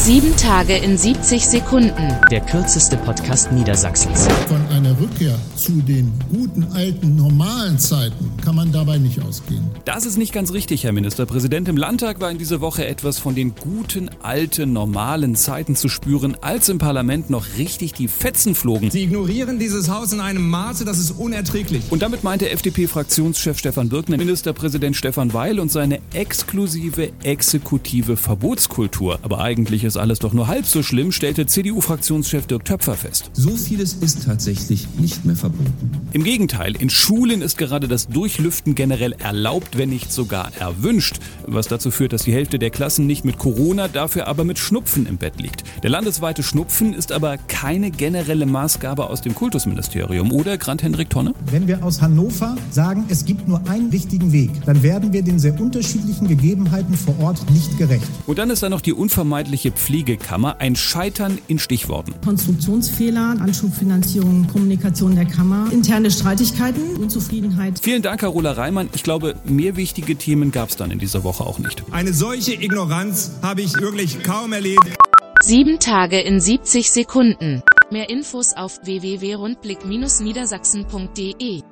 Sieben Tage in 70 Sekunden. Der kürzeste Podcast Niedersachsens. Einer Rückkehr zu den guten alten normalen Zeiten kann man dabei nicht ausgehen. Das ist nicht ganz richtig, Herr Ministerpräsident. Im Landtag war in dieser Woche etwas von den guten alten normalen Zeiten zu spüren, als im Parlament noch richtig die Fetzen flogen. Sie ignorieren dieses Haus in einem Maße, das ist unerträglich. Und damit meinte FDP-Fraktionschef Stefan Birkner Ministerpräsident Stefan Weil und seine exklusive exekutive Verbotskultur. Aber eigentlich ist alles doch nur halb so schlimm, stellte CDU-Fraktionschef Dirk Töpfer fest. So vieles ist tatsächlich nicht mehr verboten. Im Gegenteil, in Schulen ist gerade das Durchlüften generell erlaubt, wenn nicht sogar erwünscht, was dazu führt, dass die Hälfte der Klassen nicht mit Corona, dafür aber mit Schnupfen im Bett liegt. Der landesweite Schnupfen ist aber keine generelle Maßgabe aus dem Kultusministerium, oder Grant Hendrik Tonne? Wenn wir aus Hannover sagen, es gibt nur einen richtigen Weg, dann werden wir den sehr unterschiedlichen Gegebenheiten vor Ort nicht gerecht. Und dann ist da noch die unvermeidliche Pflegekammer, ein Scheitern in Stichworten. Konstruktionsfehler, Anschubfinanzierung, Kommunikation der Kammer, interne Streitigkeiten, Unzufriedenheit. Vielen Dank, Carola Reimann. Ich glaube, mehr wichtige Themen gab es dann in dieser Woche auch nicht. Eine solche Ignoranz habe ich wirklich kaum erlebt. Sieben Tage in 70 Sekunden. Mehr Infos auf www.rundblick-niedersachsen.de